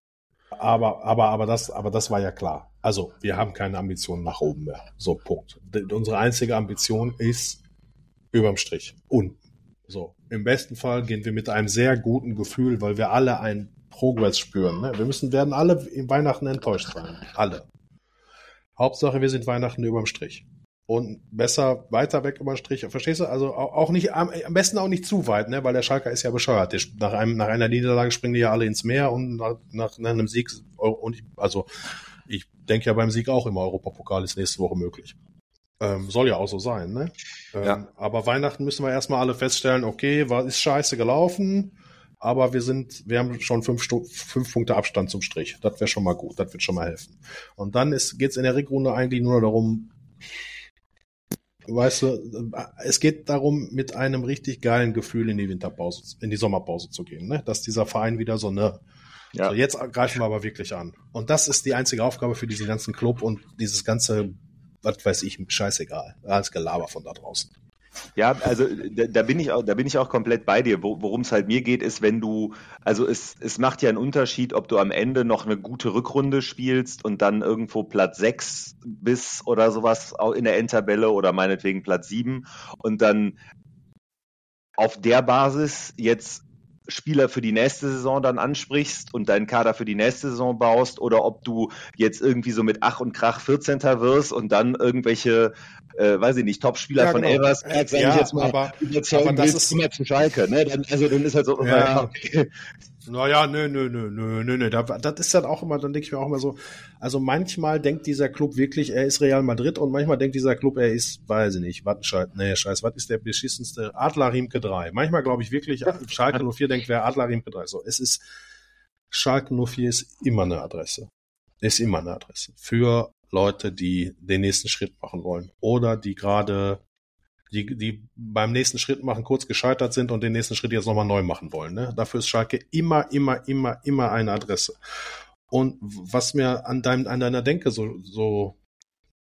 Aber, aber, aber das, aber das war ja klar. Also, wir haben keine Ambitionen nach oben mehr. So, Punkt. Unsere einzige Ambition ist überm Strich. Unten. So. Im besten Fall gehen wir mit einem sehr guten Gefühl, weil wir alle ein Progress spüren. Ne? Wir müssen, werden alle im Weihnachten enttäuscht sein. Alle. Hauptsache, wir sind Weihnachten überm Strich. Und besser weiter weg überm Strich. Verstehst du? Also auch nicht, am, besten auch nicht zu weit, ne? weil der Schalker ist ja bescheuert. nach, einem, nach einer Niederlage springen die ja alle ins Meer und nach, nach, nach einem Sieg, und ich, also ich denke ja beim Sieg auch immer, Europapokal ist nächste Woche möglich. Ähm, soll ja auch so sein, ne? Ähm, ja. Aber Weihnachten müssen wir erstmal alle feststellen, okay, war, ist scheiße gelaufen, aber wir sind, wir haben schon fünf, fünf Punkte Abstand zum Strich. Das wäre schon mal gut, das wird schon mal helfen. Und dann geht es in der Rückrunde eigentlich nur darum, weißt du, es geht darum, mit einem richtig geilen Gefühl in die Winterpause, in die Sommerpause zu gehen, ne? dass dieser Verein wieder so eine ja. So, jetzt greifen wir aber wirklich an. Und das ist die einzige Aufgabe für diesen ganzen Club und dieses ganze, was weiß ich, scheißegal. Alles Gelaber von da draußen. Ja, also da, da, bin ich auch, da bin ich auch komplett bei dir. Worum es halt mir geht, ist, wenn du, also es, es macht ja einen Unterschied, ob du am Ende noch eine gute Rückrunde spielst und dann irgendwo Platz 6 bist oder sowas in der Endtabelle oder meinetwegen Platz 7 und dann auf der Basis jetzt Spieler für die nächste Saison dann ansprichst und deinen Kader für die nächste Saison baust oder ob du jetzt irgendwie so mit Ach und Krach 14. wirst und dann irgendwelche äh, weiß ich nicht, Top-Spieler ja, von genau. Elversberg, sage ja, ich jetzt mal, aber, aber das ist immer zu Schalke, ne? Dann, also dann ist halt so, ja. okay. Naja, nö, nö, nö, nö, nö, nö. Das ist dann auch immer, dann denke ich mir auch immer so, also manchmal denkt dieser Club wirklich, er ist Real Madrid und manchmal denkt dieser Club, er ist, weiß ich nicht, Wattenscheid, nee, scheiß, was ist der beschissenste? Adler Riemke 3. Manchmal glaube ich wirklich, Schalke 04 denkt, wer Adler Riemke 3. So, es ist, Schalke 04 ist immer eine Adresse. Ist immer eine Adresse. Für Leute, die den nächsten Schritt machen wollen oder die gerade die, die beim nächsten Schritt machen kurz gescheitert sind und den nächsten Schritt jetzt nochmal neu machen wollen. Ne? Dafür ist Schalke immer, immer, immer, immer eine Adresse. Und was mir an, deinem, an deiner Denke so, so,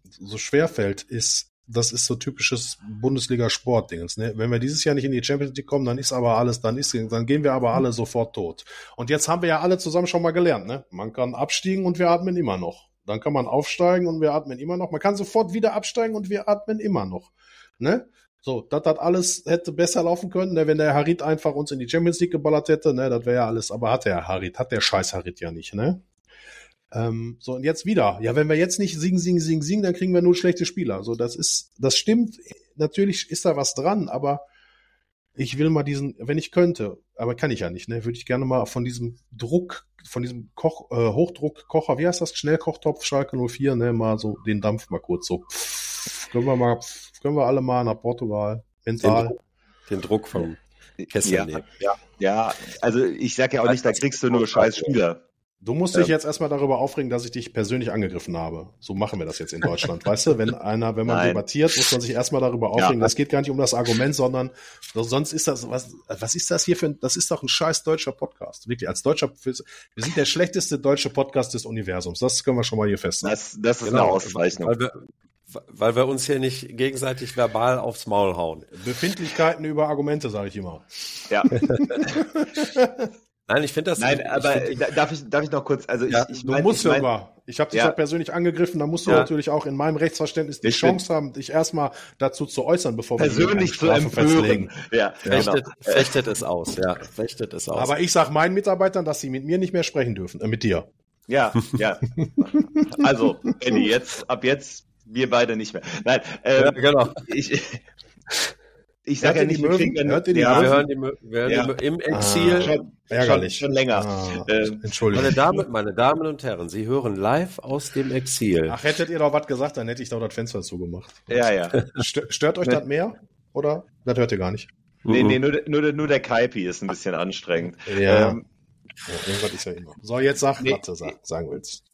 so schwer fällt, ist, das ist so typisches Bundesliga-Sport-Dingens. Ne? Wenn wir dieses Jahr nicht in die Champions League kommen, dann ist aber alles, dann ist, dann gehen wir aber alle sofort tot. Und jetzt haben wir ja alle zusammen schon mal gelernt, ne? Man kann abstiegen und wir atmen immer noch. Dann kann man aufsteigen und wir atmen immer noch. Man kann sofort wieder absteigen und wir atmen immer noch. Ne? So, das hat alles hätte besser laufen können, ne, wenn der Harit einfach uns in die Champions League geballert hätte, ne, das wäre ja alles, aber hat der Harit, hat der scheiß Harit ja nicht, ne? Ähm, so, und jetzt wieder. Ja, wenn wir jetzt nicht singen, singen, singen, singen, dann kriegen wir nur schlechte Spieler. So, das ist, das stimmt. Natürlich ist da was dran, aber ich will mal diesen, wenn ich könnte, aber kann ich ja nicht, ne, würde ich gerne mal von diesem Druck, von diesem Koch, äh, Hochdruckkocher, wie heißt das, Schnellkochtopf Schalke 04, ne, mal so den Dampf mal kurz so, pff, können wir mal, pff, können wir alle mal nach Portugal, mental. Den, den Druck vom Kessel ja, nehmen. Ja, ja, also ich sag ja auch nicht, da kriegst du nur scheiß Spieler. Du musst dich jetzt erstmal darüber aufregen, dass ich dich persönlich angegriffen habe. So machen wir das jetzt in Deutschland. weißt du, wenn einer, wenn man Nein. debattiert, muss man sich erstmal darüber aufregen. Ja. Das geht gar nicht um das Argument, sondern sonst ist das, was, was ist das hier für ein, das ist doch ein scheiß deutscher Podcast. Wirklich, als deutscher, wir sind der schlechteste deutsche Podcast des Universums. Das können wir schon mal hier feststellen. Das, das ist genau. eine Auszeichnung. Weil wir, weil wir uns hier nicht gegenseitig verbal aufs Maul hauen. Befindlichkeiten über Argumente, sage ich immer. Ja. Nein, ich finde das. Nein, ich, aber ich darf ich darf ich noch kurz? Also ja, ich, ich, mein, du musst ich mein, sogar. Ich habe dich ja. persönlich angegriffen. Da musst du ja. natürlich auch in meinem Rechtsverständnis die ich Chance bin. haben, dich erstmal dazu zu äußern, bevor wir persönlich zu empören. Ja, fechtet, genau. fechtet es aus. Ja, fechtet es aus. Aber ich sage meinen Mitarbeitern, dass sie mit mir nicht mehr sprechen dürfen, äh, mit dir. Ja, ja. also, Benny, jetzt ab jetzt wir beide nicht mehr. Nein, ähm, ja, genau. Ich, ich sage ja nicht, wir kriegen ja, die ja, wir hören die, wir hören ja. die im Exil. Ah, schon, ärgerlich. Schon, schon länger. Ah, äh, Entschuldigung. Meine Damen, meine Damen und Herren, Sie hören live aus dem Exil. Ach, hättet ihr doch was gesagt, dann hätte ich doch das Fenster zugemacht. Ja, ja. Stört euch das mehr? Oder? Das hört ihr gar nicht. Nee, nee, nur, nur, nur der Kaipi ist ein bisschen anstrengend. Ja. Ähm, ja irgendwas ist ja immer. So, jetzt sag, nee, was du sagen willst.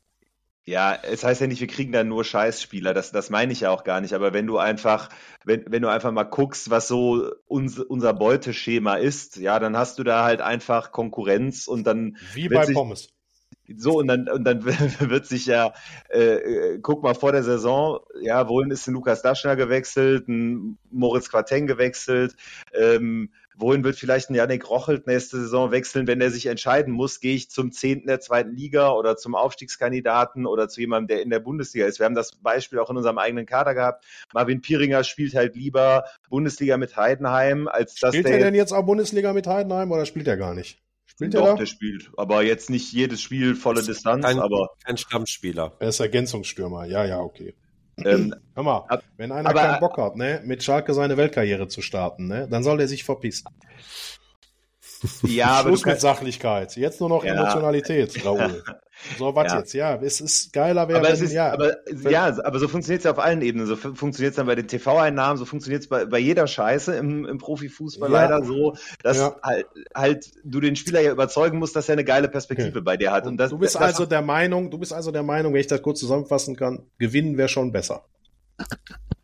Ja, es heißt ja nicht, wir kriegen da nur Scheißspieler, das, das meine ich ja auch gar nicht, aber wenn du einfach, wenn, wenn du einfach mal guckst, was so uns, unser Beuteschema ist, ja, dann hast du da halt einfach Konkurrenz und dann. Wie bei sich, Pommes. So, und dann, und dann wird sich ja, äh, äh, guck mal, vor der Saison, ja, wohin ist ein Lukas Daschner gewechselt, ein Moritz Quarteng gewechselt, ähm, Wohin wird vielleicht ein Janik Rochelt nächste Saison wechseln, wenn er sich entscheiden muss, gehe ich zum Zehnten der zweiten Liga oder zum Aufstiegskandidaten oder zu jemandem, der in der Bundesliga ist. Wir haben das Beispiel auch in unserem eigenen Kader gehabt. Marvin Pieringer spielt halt lieber Bundesliga mit Heidenheim, als dass Spielt er denn jetzt auch Bundesliga mit Heidenheim oder spielt er gar nicht? Spielt Doch, er da? der spielt. Aber jetzt nicht jedes Spiel volle Distanz, kein, aber. Kein Stammspieler. Er ist Ergänzungsstürmer. Ja, ja, okay. Ähm, Hör mal, wenn einer aber, keinen Bock hat, ne, mit Schalke seine Weltkarriere zu starten, ne, dann soll er sich verpissen. Ja, Schluss mit Sachlichkeit. Jetzt nur noch ja. Emotionalität, Raoul. So, was ja. jetzt? Ja, es ist geiler, wäre, aber wenn, ja. Aber, ja, aber so funktioniert es ja auf allen Ebenen. So funktioniert es dann bei den TV-Einnahmen, so funktioniert es bei, bei jeder Scheiße im, im Profifußball ja. leider so, dass ja. halt, halt du den Spieler ja überzeugen musst, dass er eine geile Perspektive okay. bei dir hat. Und das, du bist das, also der Meinung, du bist also der Meinung, wenn ich das kurz zusammenfassen kann, gewinnen wäre schon besser.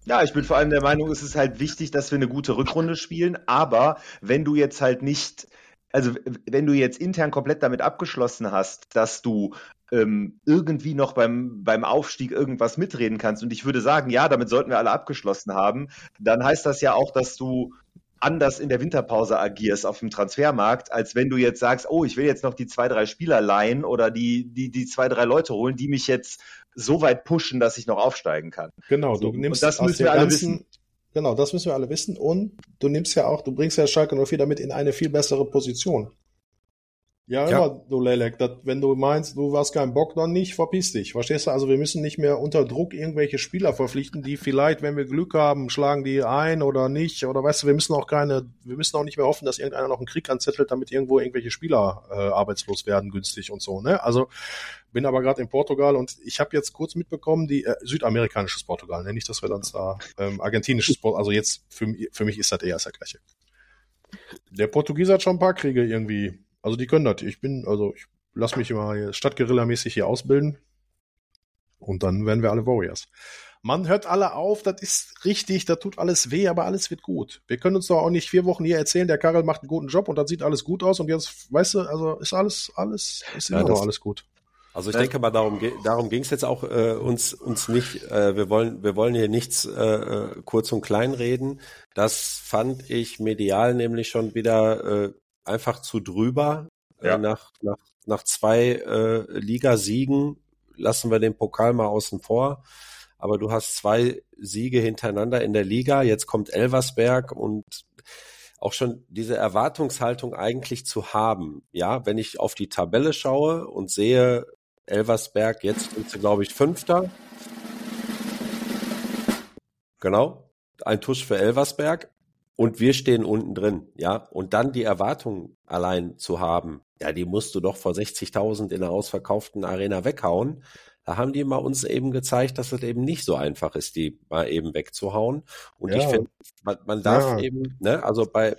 Ja, ich bin vor allem der Meinung, es ist halt wichtig, dass wir eine gute Rückrunde spielen, aber wenn du jetzt halt nicht also wenn du jetzt intern komplett damit abgeschlossen hast, dass du ähm, irgendwie noch beim, beim Aufstieg irgendwas mitreden kannst, und ich würde sagen, ja, damit sollten wir alle abgeschlossen haben, dann heißt das ja auch, dass du anders in der Winterpause agierst auf dem Transfermarkt, als wenn du jetzt sagst, oh, ich will jetzt noch die zwei, drei Spieler leihen oder die, die, die zwei, drei Leute holen, die mich jetzt so weit pushen, dass ich noch aufsteigen kann. Genau, du nimmst das müssen wir alle wissen. Genau, das müssen wir alle wissen. Und du nimmst ja auch, du bringst ja Schalke 04 damit in eine viel bessere Position. Ja, ja. immer, du Lelek, dat, wenn du meinst, du hast keinen Bock, dann nicht, verpiss dich. Verstehst du? Also wir müssen nicht mehr unter Druck irgendwelche Spieler verpflichten, die vielleicht, wenn wir Glück haben, schlagen die ein oder nicht. Oder weißt du, wir müssen auch keine, wir müssen auch nicht mehr hoffen, dass irgendeiner noch einen Krieg anzettelt, damit irgendwo irgendwelche Spieler äh, arbeitslos werden, günstig und so. Ne? Also bin aber gerade in Portugal und ich habe jetzt kurz mitbekommen, die äh, südamerikanisches Portugal, nenne ich das wir dann da, ähm, argentinisches Portugal, also jetzt für, für mich ist das eher das gleiche. Der Portugiese hat schon ein paar Kriege irgendwie also die können das. Ich bin, also ich lasse mich immer Stadtguerilla-mäßig hier ausbilden. Und dann werden wir alle Warriors. Man hört alle auf, das ist richtig, da tut alles weh, aber alles wird gut. Wir können uns doch auch nicht vier Wochen hier erzählen, der Karel macht einen guten Job und dann sieht alles gut aus und jetzt, weißt du, also ist alles, alles, ist immer ja, noch alles gut. Also ich denke mal, darum, darum ging es jetzt auch äh, uns uns nicht. Äh, wir wollen wir wollen hier nichts äh, äh, kurz und klein reden. Das fand ich medial nämlich schon wieder äh, einfach zu drüber. Äh, ja. Nach, nach, nach zwei äh, Ligasiegen lassen wir den Pokal mal außen vor. Aber du hast zwei Siege hintereinander in der Liga. Jetzt kommt Elversberg und auch schon diese Erwartungshaltung eigentlich zu haben. Ja, wenn ich auf die Tabelle schaue und sehe, Elversberg, jetzt sind sie, glaube ich, Fünfter. Genau. Ein Tusch für Elversberg und wir stehen unten drin, ja, und dann die Erwartung allein zu haben, ja, die musst du doch vor 60.000 in der ausverkauften Arena weghauen. Da haben die mal uns eben gezeigt, dass es eben nicht so einfach ist, die mal eben wegzuhauen. Und ja. ich finde, man, man darf ja. eben, ne, also bei,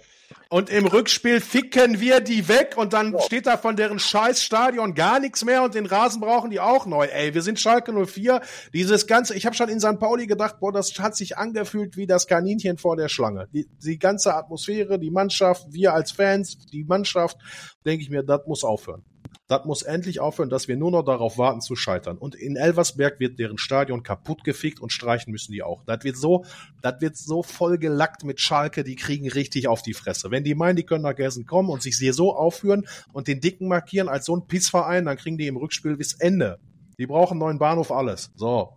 und im Rückspiel ficken wir die weg und dann ja. steht da von deren scheiß Stadion gar nichts mehr und den Rasen brauchen die auch neu. Ey, wir sind Schalke 04. Dieses ganze, ich habe schon in St. Pauli gedacht, boah, das hat sich angefühlt wie das Kaninchen vor der Schlange. Die, die ganze Atmosphäre, die Mannschaft, wir als Fans, die Mannschaft, denke ich mir, das muss aufhören. Das muss endlich aufhören, dass wir nur noch darauf warten zu scheitern. Und in Elversberg wird deren Stadion kaputt gefickt und streichen müssen die auch. Das wird so, das wird so voll gelackt mit Schalke, die kriegen richtig auf die Fresse. Wenn die meinen, die können nach Gelsen kommen und sich hier so aufführen und den Dicken markieren als so ein Pissverein, dann kriegen die im Rückspiel bis Ende. Die brauchen einen neuen Bahnhof, alles. So.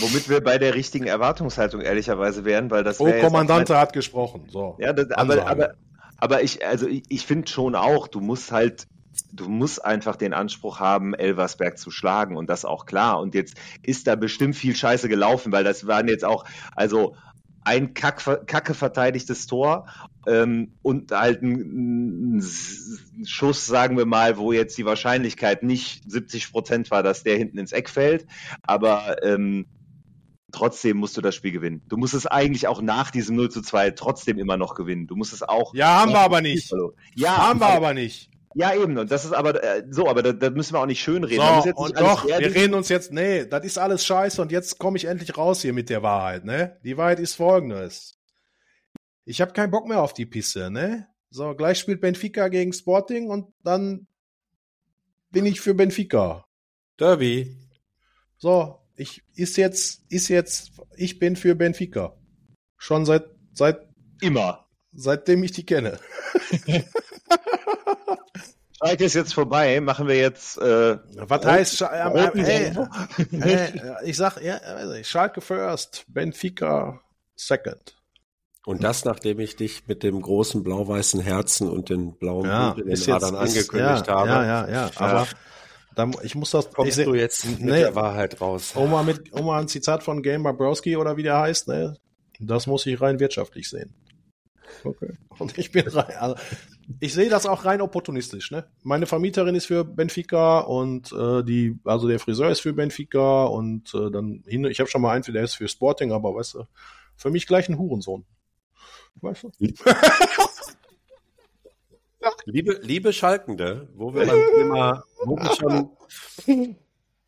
Womit wir bei der richtigen Erwartungshaltung ehrlicherweise wären, weil das Oh, Kommandante hat gesprochen. So. Ja, das, aber, aber, aber ich, also ich, ich finde schon auch, du musst halt du musst einfach den Anspruch haben, Elversberg zu schlagen und das auch klar. Und jetzt ist da bestimmt viel Scheiße gelaufen, weil das waren jetzt auch, also ein Kack, kacke verteidigtes Tor ähm, und halt ein, ein, Schuss, sagen wir mal, wo jetzt die Wahrscheinlichkeit nicht 70 Prozent war, dass der hinten ins Eck fällt, aber ähm, trotzdem musst du das Spiel gewinnen. Du musst es eigentlich auch nach diesem 0 zu 2 trotzdem immer noch gewinnen. Du musst es auch. Ja, haben wir aber nicht. Ja, haben wir aber nicht. Ja, eben. Und das ist aber äh, so, aber da, da müssen wir auch nicht schön reden. So, und doch, wir reden uns jetzt, nee, das ist alles scheiße und jetzt komme ich endlich raus hier mit der Wahrheit, ne? Die Wahrheit ist folgendes. Ich habe keinen Bock mehr auf die Pisse, ne? So, gleich spielt Benfica gegen Sporting und dann bin ich für Benfica. Derby. So, ich ist jetzt, ist jetzt, ich bin für Benfica. Schon seit, seit immer. Seitdem ich die kenne. Schalke ist jetzt vorbei, machen wir jetzt. Äh, Was heißt Sch äh, äh, Ich sag, ja, Schalke first, Benfica second. Und das, nachdem ich dich mit dem großen blau-weißen Herzen und den blauen ja, Blut in den Adern angekündigt ja, habe. Ja, ja, ja. Aber dann, ich muss das. Kommst ich, du jetzt mit nee, der Wahrheit raus? Mal, mit, mal ein Zitat von Game Browski oder wie der heißt, ne? Das muss ich rein wirtschaftlich sehen. Okay. Und ich bin rein. Also, ich sehe das auch rein opportunistisch. Ne? Meine Vermieterin ist für Benfica und äh, die, also der Friseur ist für Benfica und äh, dann hin. Ich habe schon mal einen, der ist für Sporting, aber weißt du, für mich gleich ein Hurensohn. Weißt du? liebe, liebe Schalkende, wo wir beim Thema, wo wir schon,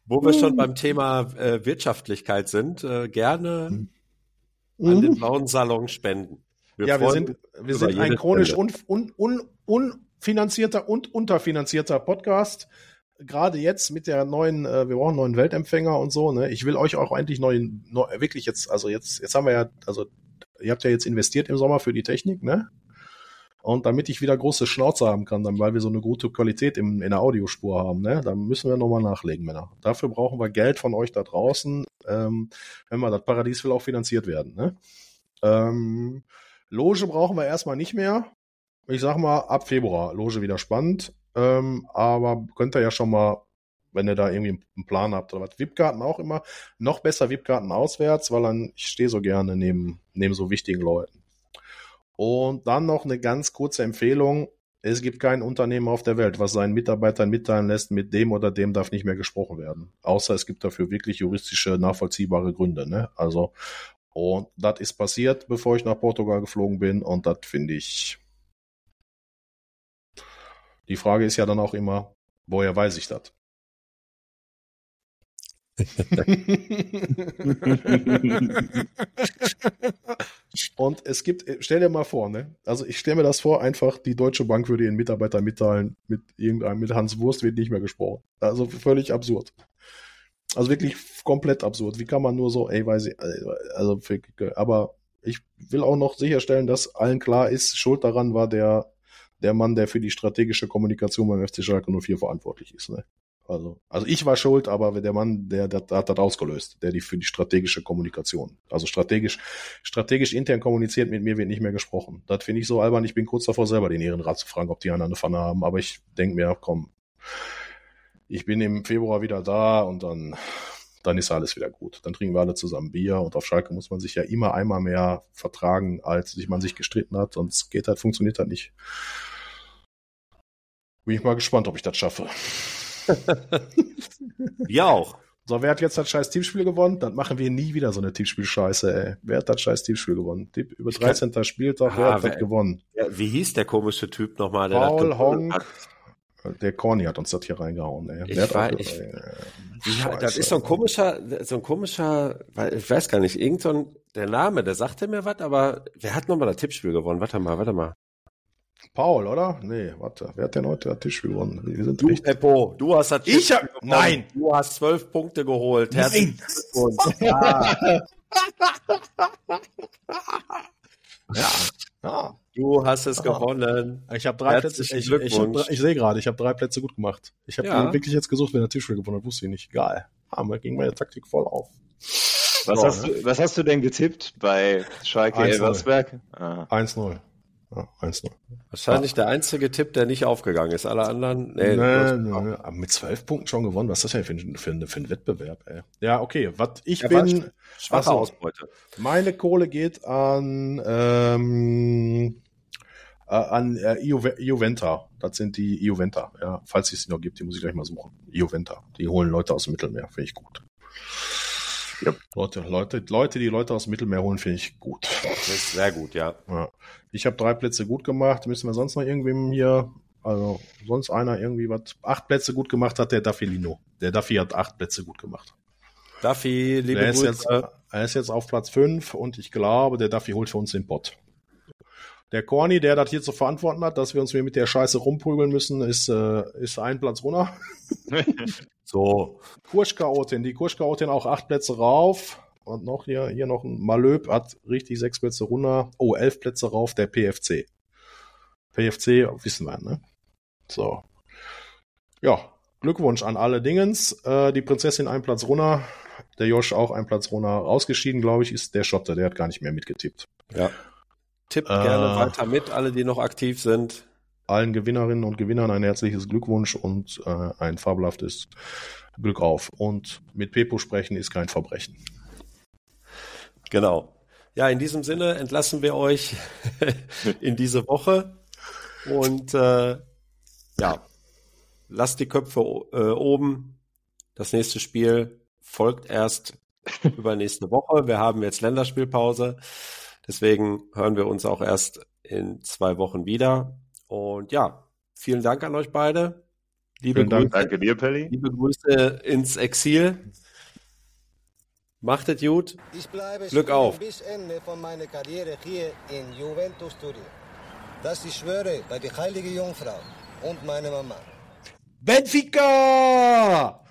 wo wir schon beim Thema äh, Wirtschaftlichkeit sind, äh, gerne mhm. an den blauen Salon spenden. Wir ja, wir sind, wir sind ein chronisch un, un, un, unfinanzierter und unterfinanzierter Podcast. Gerade jetzt mit der neuen, äh, wir brauchen neuen Weltempfänger und so. Ne? Ich will euch auch eigentlich neuen, neu, wirklich jetzt, also jetzt, jetzt haben wir ja, also ihr habt ja jetzt investiert im Sommer für die Technik, ne? Und damit ich wieder große Schnauze haben kann, dann, weil wir so eine gute Qualität im, in der Audiospur haben, ne, dann müssen wir nochmal nachlegen, Männer. Dafür brauchen wir Geld von euch da draußen. Ähm, wenn wir das Paradies will auch finanziert werden, ne? Ähm, Loge brauchen wir erstmal nicht mehr. Ich sag mal, ab Februar Loge wieder spannend. Ähm, aber könnt ihr ja schon mal, wenn ihr da irgendwie einen Plan habt oder was. VIP-Karten auch immer. Noch besser VIP-Karten auswärts, weil dann, ich stehe so gerne neben, neben so wichtigen Leuten. Und dann noch eine ganz kurze Empfehlung. Es gibt kein Unternehmen auf der Welt, was seinen Mitarbeitern mitteilen lässt, mit dem oder dem darf nicht mehr gesprochen werden. Außer es gibt dafür wirklich juristische, nachvollziehbare Gründe. Ne? Also und das ist passiert, bevor ich nach Portugal geflogen bin. Und das finde ich. Die Frage ist ja dann auch immer, woher weiß ich das? und es gibt, stell dir mal vor, ne? Also ich stelle mir das vor, einfach die Deutsche Bank würde ihren Mitarbeitern mitteilen, mit irgendeinem, mit Hans Wurst wird nicht mehr gesprochen. Also völlig absurd. Also wirklich komplett absurd. Wie kann man nur so, ey, weiß ich, also, aber ich will auch noch sicherstellen, dass allen klar ist, schuld daran war der, der Mann, der für die strategische Kommunikation beim FC Schalke 04 verantwortlich ist, ne? Also, also ich war schuld, aber der Mann, der, der, der hat das ausgelöst, der die für die strategische Kommunikation. Also strategisch, strategisch intern kommuniziert, mit mir wird nicht mehr gesprochen. Das finde ich so albern. Ich bin kurz davor, selber den Ehrenrat zu fragen, ob die einen eine Pfanne haben. Aber ich denke mir, komm, ich bin im Februar wieder da und dann, dann ist alles wieder gut. Dann trinken wir alle zusammen Bier und auf Schalke muss man sich ja immer einmal mehr vertragen, als sich man sich gestritten hat. Es geht halt, funktioniert halt nicht. Bin ich mal gespannt, ob ich das schaffe. Wir auch. So, wer hat jetzt das scheiß Teamspiel gewonnen? Dann machen wir nie wieder so eine Teamspiel-Scheiße, ey. Wer hat das scheiß Teamspiel gewonnen? Über 13. Kann... Spieltag, wer ah, hat das gewonnen? Ja, wie hieß der komische Typ nochmal? Der Paul Honk. Hat? Der Corny hat uns das hier reingehauen. Ey. Ich war, auch, ich, äh, ja, das ist so ein komischer, so ein komischer, ich weiß gar nicht, irgend so ein, der Name, der sagte mir was, aber wer hat nochmal das Tippspiel gewonnen? Warte mal, warte mal. Paul, oder? Nee, warte. Wer hat denn heute das Tippspiel gewonnen? Wir sind du, richtig. Peppo, du hast das Ich hab, gewonnen. nein. Du hast zwölf Punkte geholt. Herzlichen Glückwunsch. ja. ja. Du hast es Aha. gewonnen. Ich habe drei Plätze. Ich, ich, ich, ich sehe gerade, ich habe drei Plätze gut gemacht. Ich habe ja. wirklich jetzt gesucht, wenn der Tischspiel gewonnen hat, wusste ich nicht. Geil. Hammer, ging meine Taktik voll auf. Was, so, hast, ne? du, was hast du denn getippt bei Schalke Elversberg? Ah. 1-0. Ja, 1-0. Wahrscheinlich ja. der einzige Tipp, der nicht aufgegangen ist. Alle anderen, nee. nee, nee aber mit zwölf Punkten schon gewonnen. Was ist das denn für, für, für ein Wettbewerb, ey? Ja, okay. Was ich ja, bin. Schwache also, Ausbeute. Meine Kohle geht an, ähm, äh, an äh, Juventa. Das sind die Juventa. Ja, falls es sie noch gibt, die muss ich gleich mal suchen. Juventa. Die holen Leute aus dem Mittelmeer. Finde ich gut. Ja. Leute, Leute, Leute, die Leute aus dem Mittelmeer holen, finde ich gut. Das ist sehr gut, ja. ja. Ich habe drei Plätze gut gemacht. Müssen wir sonst noch irgendwem hier, also sonst einer irgendwie was, acht Plätze gut gemacht hat, der Duffy Lino. Der Duffy hat acht Plätze gut gemacht. Duffy, liebe der ist Jetzt, er ist jetzt auf Platz fünf und ich glaube, der Duffy holt für uns den Pott. Der Corny, der das hier zu verantworten hat, dass wir uns hier mit der Scheiße rumprügeln müssen, ist, äh, ist ein Platz runter. so. Kurschchaotin, die Kurschchaotin auch acht Plätze rauf. Und noch hier, hier noch ein Malöb hat richtig sechs Plätze runter. Oh, elf Plätze rauf, der PFC. PFC, wissen wir, ne? So. Ja, Glückwunsch an alle Dingens. Äh, die Prinzessin ein Platz runter. Der Josh auch ein Platz runter. Rausgeschieden, glaube ich, ist der Schotte. Der hat gar nicht mehr mitgetippt. Ja. Tippt äh, gerne weiter mit, alle, die noch aktiv sind. Allen Gewinnerinnen und Gewinnern ein herzliches Glückwunsch und äh, ein fabelhaftes Glück auf. Und mit Pepo sprechen ist kein Verbrechen. Genau. Ja, in diesem Sinne entlassen wir euch in diese Woche und äh, ja, lasst die Köpfe äh, oben. Das nächste Spiel folgt erst übernächste Woche. Wir haben jetzt Länderspielpause. Deswegen hören wir uns auch erst in zwei Wochen wieder. Und ja, vielen Dank an euch beide. Liebe vielen Grüße, Dank. Danke dir, Pelli. Liebe Grüße ins Exil. Macht es gut. Ich bleibe Glück auf. bis Ende von meiner Karriere hier in Juventus Studio. Das ich schwöre bei der Heilige Jungfrau und meiner Mama. Benfica!